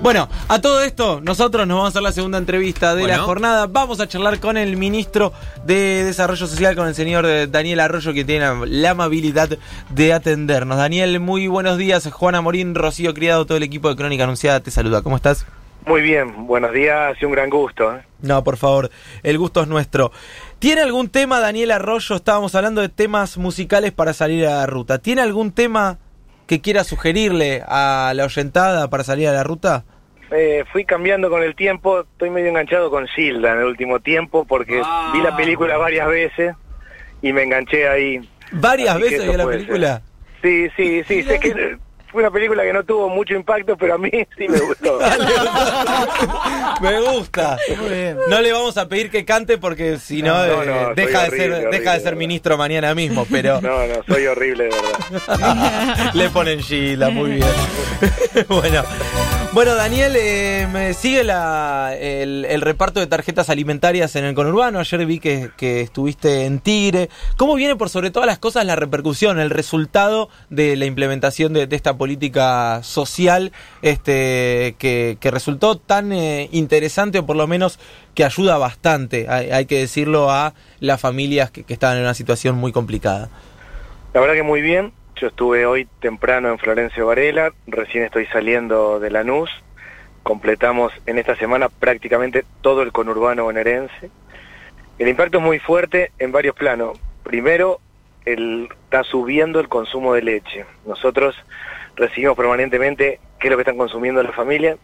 Bueno, a todo esto, nosotros nos vamos a hacer la segunda entrevista de la jornada. Vamos a charlar con el ministro de Desarrollo Social, con el señor eh, Daniel Arroyo, que tiene la, la amabilidad de atendernos. Daniel, muy buenos días. Juana Morín, Rocío Criado, todo el equipo de Crónica Anunciada te saluda. ¿Cómo estás? Muy bien, buenos días y un gran gusto. ¿eh? No, por favor, el gusto es nuestro. ¿Tiene algún tema, Daniel Arroyo? Estábamos hablando de temas musicales para salir a la ruta. ¿Tiene algún tema que quiera sugerirle a la oyentada para salir a la ruta? Eh, fui cambiando con el tiempo, estoy medio enganchado con Silda en el último tiempo porque Ah. vi la película varias veces y me enganché ahí. ¿Varias Así veces vio la película? Sí, sí, sí, sé que fue una película que no tuvo mucho impacto, pero a mí sí me gustó. Me gusta. No le vamos a pedir que cante porque si no, No, eh, no, deja, de horrible, ser, horrible, deja de ser ministro mañana mismo, pero No, no, soy horrible de verdad. le ponen Gila, muy bien. bueno. Bueno, Daniel, eh, me sigue la, el, el reparto de tarjetas alimentarias en el conurbano. Ayer vi que, que estuviste en Tigre. ¿Cómo viene por sobre todas las cosas la repercusión, el resultado de la implementación de, de esta política social este, que, que resultó tan eh, interesante o por lo menos que ayuda bastante, hay, que decirlo, a las familias que, que estaban en una situación muy complicada? La verdad que muy bien. Yo estuve hoy temprano en Florencio Varela, recién estoy saliendo de Lanús. Completamos en esta semana prácticamente todo el conurbano bonaerense. El impacto es muy fuerte en varios planos. Primero, el, está subiendo el consumo de leche. Nosotros recibimos permanentemente qué es lo que están consumiendo las familias.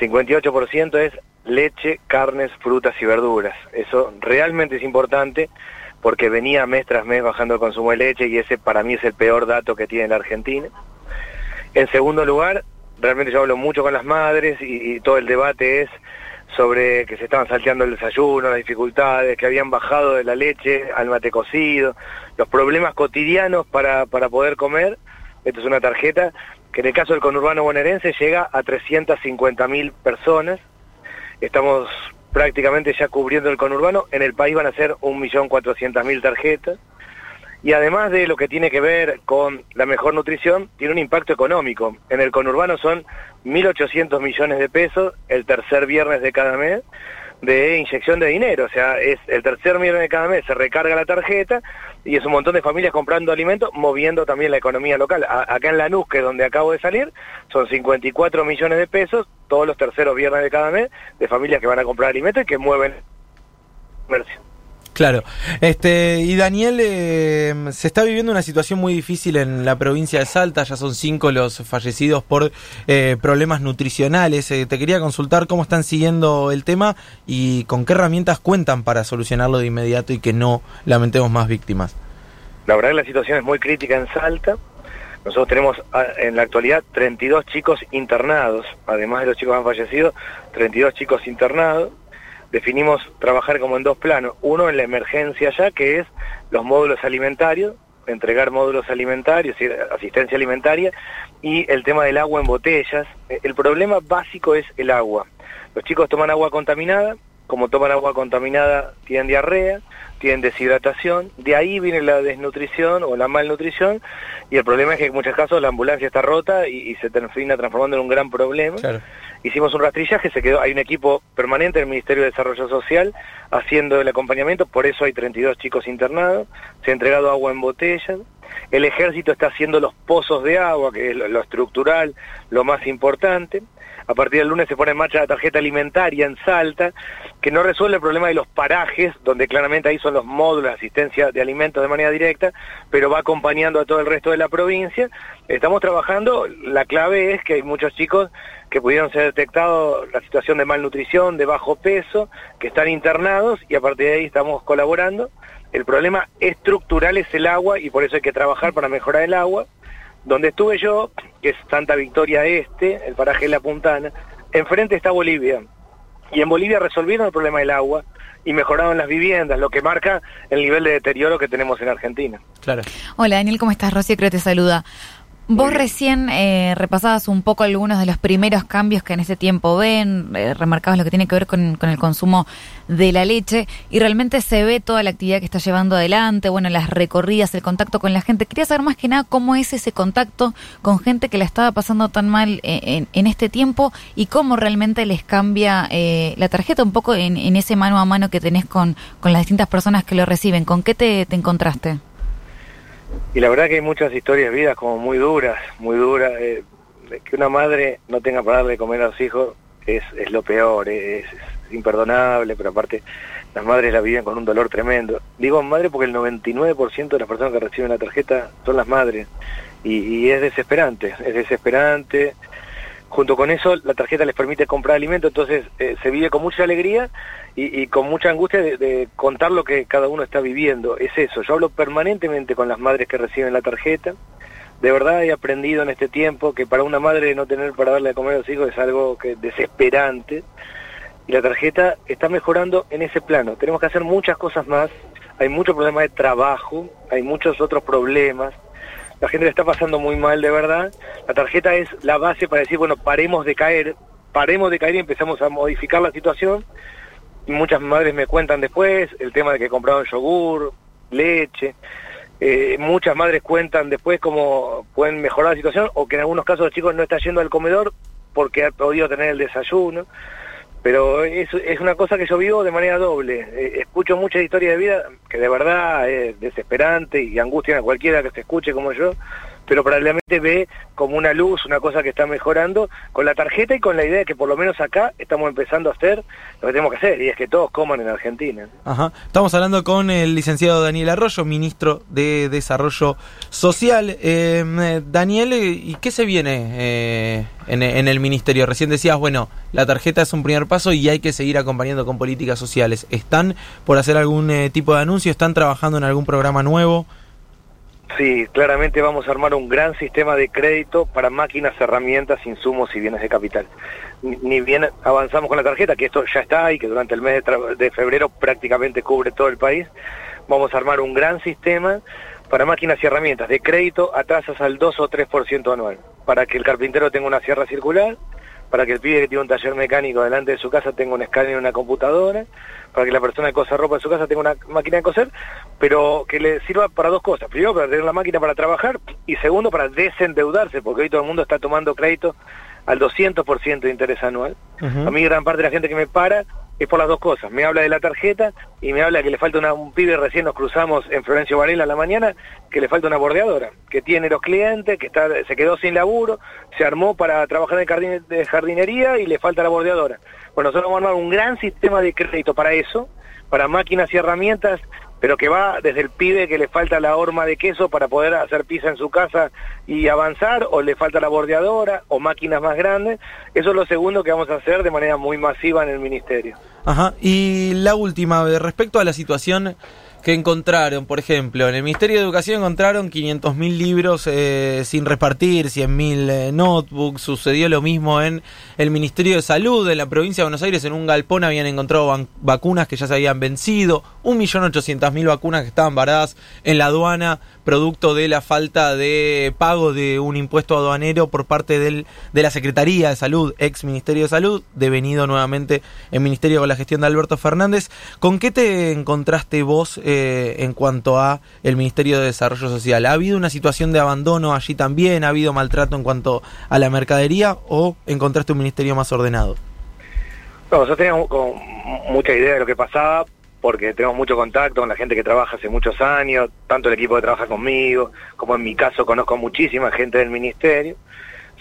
58% es leche, carnes, frutas y verduras. Eso realmente es importante porque venía mes tras mes bajando el consumo de leche y ese para mí es el peor dato que tiene la Argentina. En segundo lugar, realmente yo hablo mucho con las madres y todo el debate es sobre que se estaban salteando el desayuno, las dificultades, que habían bajado de la leche al mate cocido, los problemas cotidianos para, para poder comer. Esto es una tarjeta que en el caso del conurbano bonaerense llega a 350 mil personas. Estamos prácticamente ya cubriendo el conurbano. En el país van a ser 1.400.000 tarjetas. Y además de lo que tiene que ver con la mejor nutrición, tiene un impacto económico. En el conurbano son 1.800 millones de pesos el tercer viernes de cada mes de inyección de dinero. O sea, es el tercer viernes de cada mes se recarga la tarjeta y es un montón de familias comprando alimentos, moviendo también la economía local. Acá en Lanús, que donde acabo de salir, son 54 millones de pesos todos los terceros viernes de cada mes de familias que van a comprar alimentos y que mueven comercio. Claro. Este, y Daniel, eh, se está viviendo una situación muy difícil en la provincia de Salta, ya son cinco los fallecidos por eh, problemas nutricionales. Eh, te quería consultar cómo están siguiendo el tema y con qué herramientas cuentan para solucionarlo de inmediato y que no lamentemos más víctimas. La verdad que la situación es muy crítica en Salta. Nosotros tenemos ah, en la actualidad 32 chicos internados, además de los chicos que han fallecido, 32 chicos internados. Definimos trabajar como en dos planos. Uno en la emergencia ya, que es los módulos alimentarios, entregar módulos alimentarios, asistencia alimentaria, y el tema del agua en botellas. Eh, El problema básico es el agua. Los chicos toman agua contaminada, como toman agua contaminada tienen diarrea, tienen deshidratación, de ahí viene la desnutrición o la malnutrición, y el problema es que en muchos casos la ambulancia está rota y, y se termina transformando en un gran problema. Hicimos un rastrillaje, se quedó, hay un equipo permanente del Ministerio de Desarrollo Social haciendo el acompañamiento, por eso hay 32 chicos internados, se ha entregado agua en botellas, el ejército está haciendo los pozos de agua, que es lo, estructural, lo más importante. A partir del lunes se pone en marcha la tarjeta alimentaria en Salta, que no resuelve el problema de los parajes, donde claramente ahí son los módulos de asistencia de alimentos de manera directa, pero va acompañando a todo el resto de la provincia. Estamos trabajando, la clave es que hay muchos chicos que pudieron ser detectados la situación de malnutrición, de bajo peso, que están internados y a partir de ahí estamos colaborando. El problema estructural es el agua y por eso hay que trabajar para mejorar el agua. Donde estuve yo, que es Santa Victoria Este, el paraje de La Puntana, enfrente está Bolivia. Y en Bolivia resolvieron el problema del agua y mejoraron las viviendas, lo que marca el nivel de deterioro que tenemos en Argentina. Claro. Hola Daniel, ¿cómo estás? Rocío creo te saluda. Vos recién eh, repasabas un poco algunos de los primeros cambios que en ese tiempo ven, eh, remarcabas lo que tiene que ver con, el consumo de la leche y realmente se ve toda la actividad que está llevando adelante, bueno, las recorridas, el contacto con la gente. Quería saber más que nada cómo es ese contacto con gente que la estaba pasando tan mal eh, en, este tiempo y cómo realmente les cambia eh, la tarjeta un poco en, ese mano a mano que tenés con, con las distintas personas que lo reciben. ¿Con qué te encontraste? Y la verdad que hay muchas historias de vida como muy duras, muy duras. Eh, que una madre no tenga para darle comer a los hijos es, es lo peor, es, imperdonable, pero aparte las madres la viven con un dolor tremendo. Digo madre porque el 99% de las personas que reciben la tarjeta son las madres. Y es desesperante, es desesperante junto con eso la tarjeta les permite comprar alimento, entonces eh, se vive con mucha alegría y, con mucha angustia de, contar lo que cada uno está viviendo. Es eso, yo hablo permanentemente con las madres que reciben la tarjeta. De verdad he aprendido en este tiempo que para una madre no tener para darle a comer a los hijos es algo que desesperante. Y la tarjeta está mejorando en ese plano. Tenemos que hacer muchas cosas más. Hay muchos problemas de trabajo, hay muchos otros problemas la gente le está pasando muy mal de verdad. La tarjeta es la base para decir, bueno, paremos de caer, paremos de caer y empezamos a modificar la situación. Muchas madres me cuentan después el tema de que compraron yogur, leche. Eh, muchas madres cuentan después cómo pueden mejorar la situación o que en algunos casos los chicos no están yendo al comedor porque han podido tener el desayuno. Pero es, es una cosa que yo vivo de manera doble. Eh, escucho muchas historias de vida que de verdad es desesperante y angustia a cualquiera que se escuche como yo, pero probablemente ve como una luz, una cosa que está mejorando con la tarjeta y con la idea de que por lo menos acá estamos empezando a hacer lo que tenemos que hacer y es que todos coman en Argentina. Ajá. Estamos hablando con el licenciado Daniel Arroyo, ministro de Desarrollo Social. Eh, Daniel, ¿y qué se viene eh, en, el ministerio? Recién decías, bueno, la tarjeta es un primer paso y hay que seguir acompañando con políticas sociales. ¿Están por hacer algún eh, tipo de anuncio? ¿Están trabajando en algún programa nuevo? Sí, claramente vamos a armar un gran sistema de crédito para máquinas, herramientas, insumos y bienes de capital. Ni bien avanzamos con la tarjeta, que esto ya está y que durante el mes de, febrero prácticamente cubre todo el país, vamos a armar un gran sistema para máquinas y herramientas de crédito a tasas al 2 o 3% anual, para que el carpintero tenga una sierra circular, para que el pibe que tiene un taller mecánico delante de su casa tenga un escáner y una computadora, para que la persona que cosa ropa en su casa tenga una máquina de coser, pero que le sirva para dos cosas. Primero, para tener la máquina para trabajar y segundo, para desendeudarse, porque hoy todo el mundo está tomando crédito al 200% de interés anual. A mí gran parte de la gente que me para es por las dos cosas. Me habla de la tarjeta y me habla que le falta un pibe, recién nos cruzamos en Florencio Varela a la mañana, que le falta una bordeadora, que tiene los clientes, que está, se quedó sin laburo, se armó para trabajar en jardinería y le falta la bordeadora. Bueno, nosotros vamos a armar un gran sistema de crédito para eso, para máquinas y herramientas pero que va desde el pibe que le falta la horma de queso para poder hacer pizza en su casa y avanzar, o le falta la bordeadora, o máquinas más grandes. Eso es lo segundo que vamos a hacer de manera muy masiva en el ministerio. Ajá, y la última, respecto a la situación que encontraron, por ejemplo, en el Ministerio de Educación encontraron 500.000 libros eh, sin repartir, 100.000 eh, notebooks, sucedió lo mismo en el Ministerio de Salud de la provincia de Buenos Aires, en un galpón habían encontrado vacunas que ya se habían vencido, 1.800.000 vacunas que estaban varadas en la aduana, producto de la falta de pago de un impuesto aduanero por parte del, de la Secretaría de Salud, ex Ministerio de Salud, devenido nuevamente el Ministerio con la gestión de Alberto Fernández. ¿Con qué te encontraste vos? Eh, en cuanto a el Ministerio de Desarrollo Social? ¿Ha habido una situación de abandono allí también? ¿Ha habido maltrato en cuanto a la mercadería o encontraste un ministerio más ordenado? No, nosotros teníamos mucha idea de lo que pasaba porque tenemos mucho contacto con la gente que trabaja hace muchos años, tanto el equipo que trabaja conmigo, como en mi caso conozco muchísima gente del ministerio.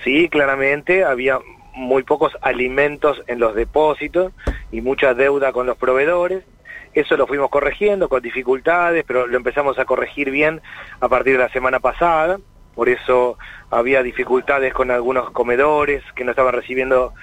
Sí, claramente había muy pocos alimentos en los depósitos y mucha deuda con los proveedores. Eso lo fuimos corrigiendo con dificultades, pero lo empezamos a corregir bien a partir de la semana pasada. Por eso había dificultades con algunos comedores que no estaban recibiendo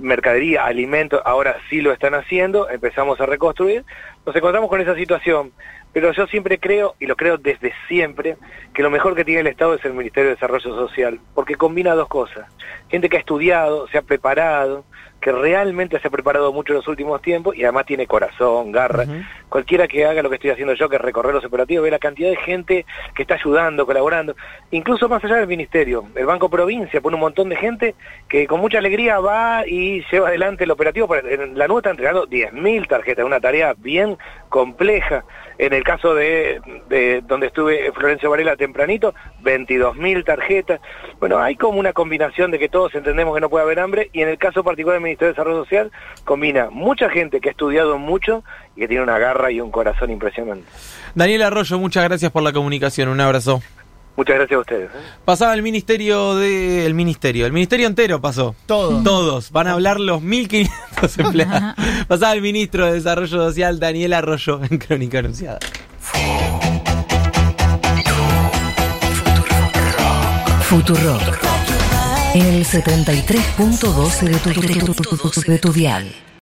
mercadería, alimentos, ahora sí lo están haciendo, empezamos a reconstruir. Nos encontramos con esa situación. Pero yo siempre creo, y lo creo desde siempre, que lo mejor que tiene el Estado es el Ministerio de Desarrollo Social, porque combina dos cosas. Gente que ha estudiado, se ha preparado, que realmente se ha preparado mucho en los últimos tiempos y además tiene corazón, garra. Cualquiera que haga lo que estoy haciendo yo, que es recorrer los operativos, ve la cantidad de gente que está ayudando, colaborando, incluso más allá del ministerio. El Banco Provincia pone un montón de gente que con mucha alegría va y lleva adelante el operativo. La nueva está entregando 10.000 tarjetas, una tarea bien compleja. En el caso de, de donde estuve Florencio Varela tempranito, 22.000 tarjetas. Bueno, hay como una combinación de que todos entendemos que no puede haber hambre y en el caso particular del Ministerio de Desarrollo Social combina mucha gente que ha estudiado mucho y que tiene una garra y un corazón impresionante. Daniel Arroyo, muchas gracias por la comunicación. Un abrazo. Muchas gracias a ustedes. ¿eh? Pasaba el ministerio de el ministerio, el ministerio entero pasó. Todos. Todos. Van a hablar los 1500 empleados. Pasaba el ministro de Desarrollo Social Daniel Arroyo en Crónica Anunciada. Futuro. En el 73.12 de tu, de tu dial.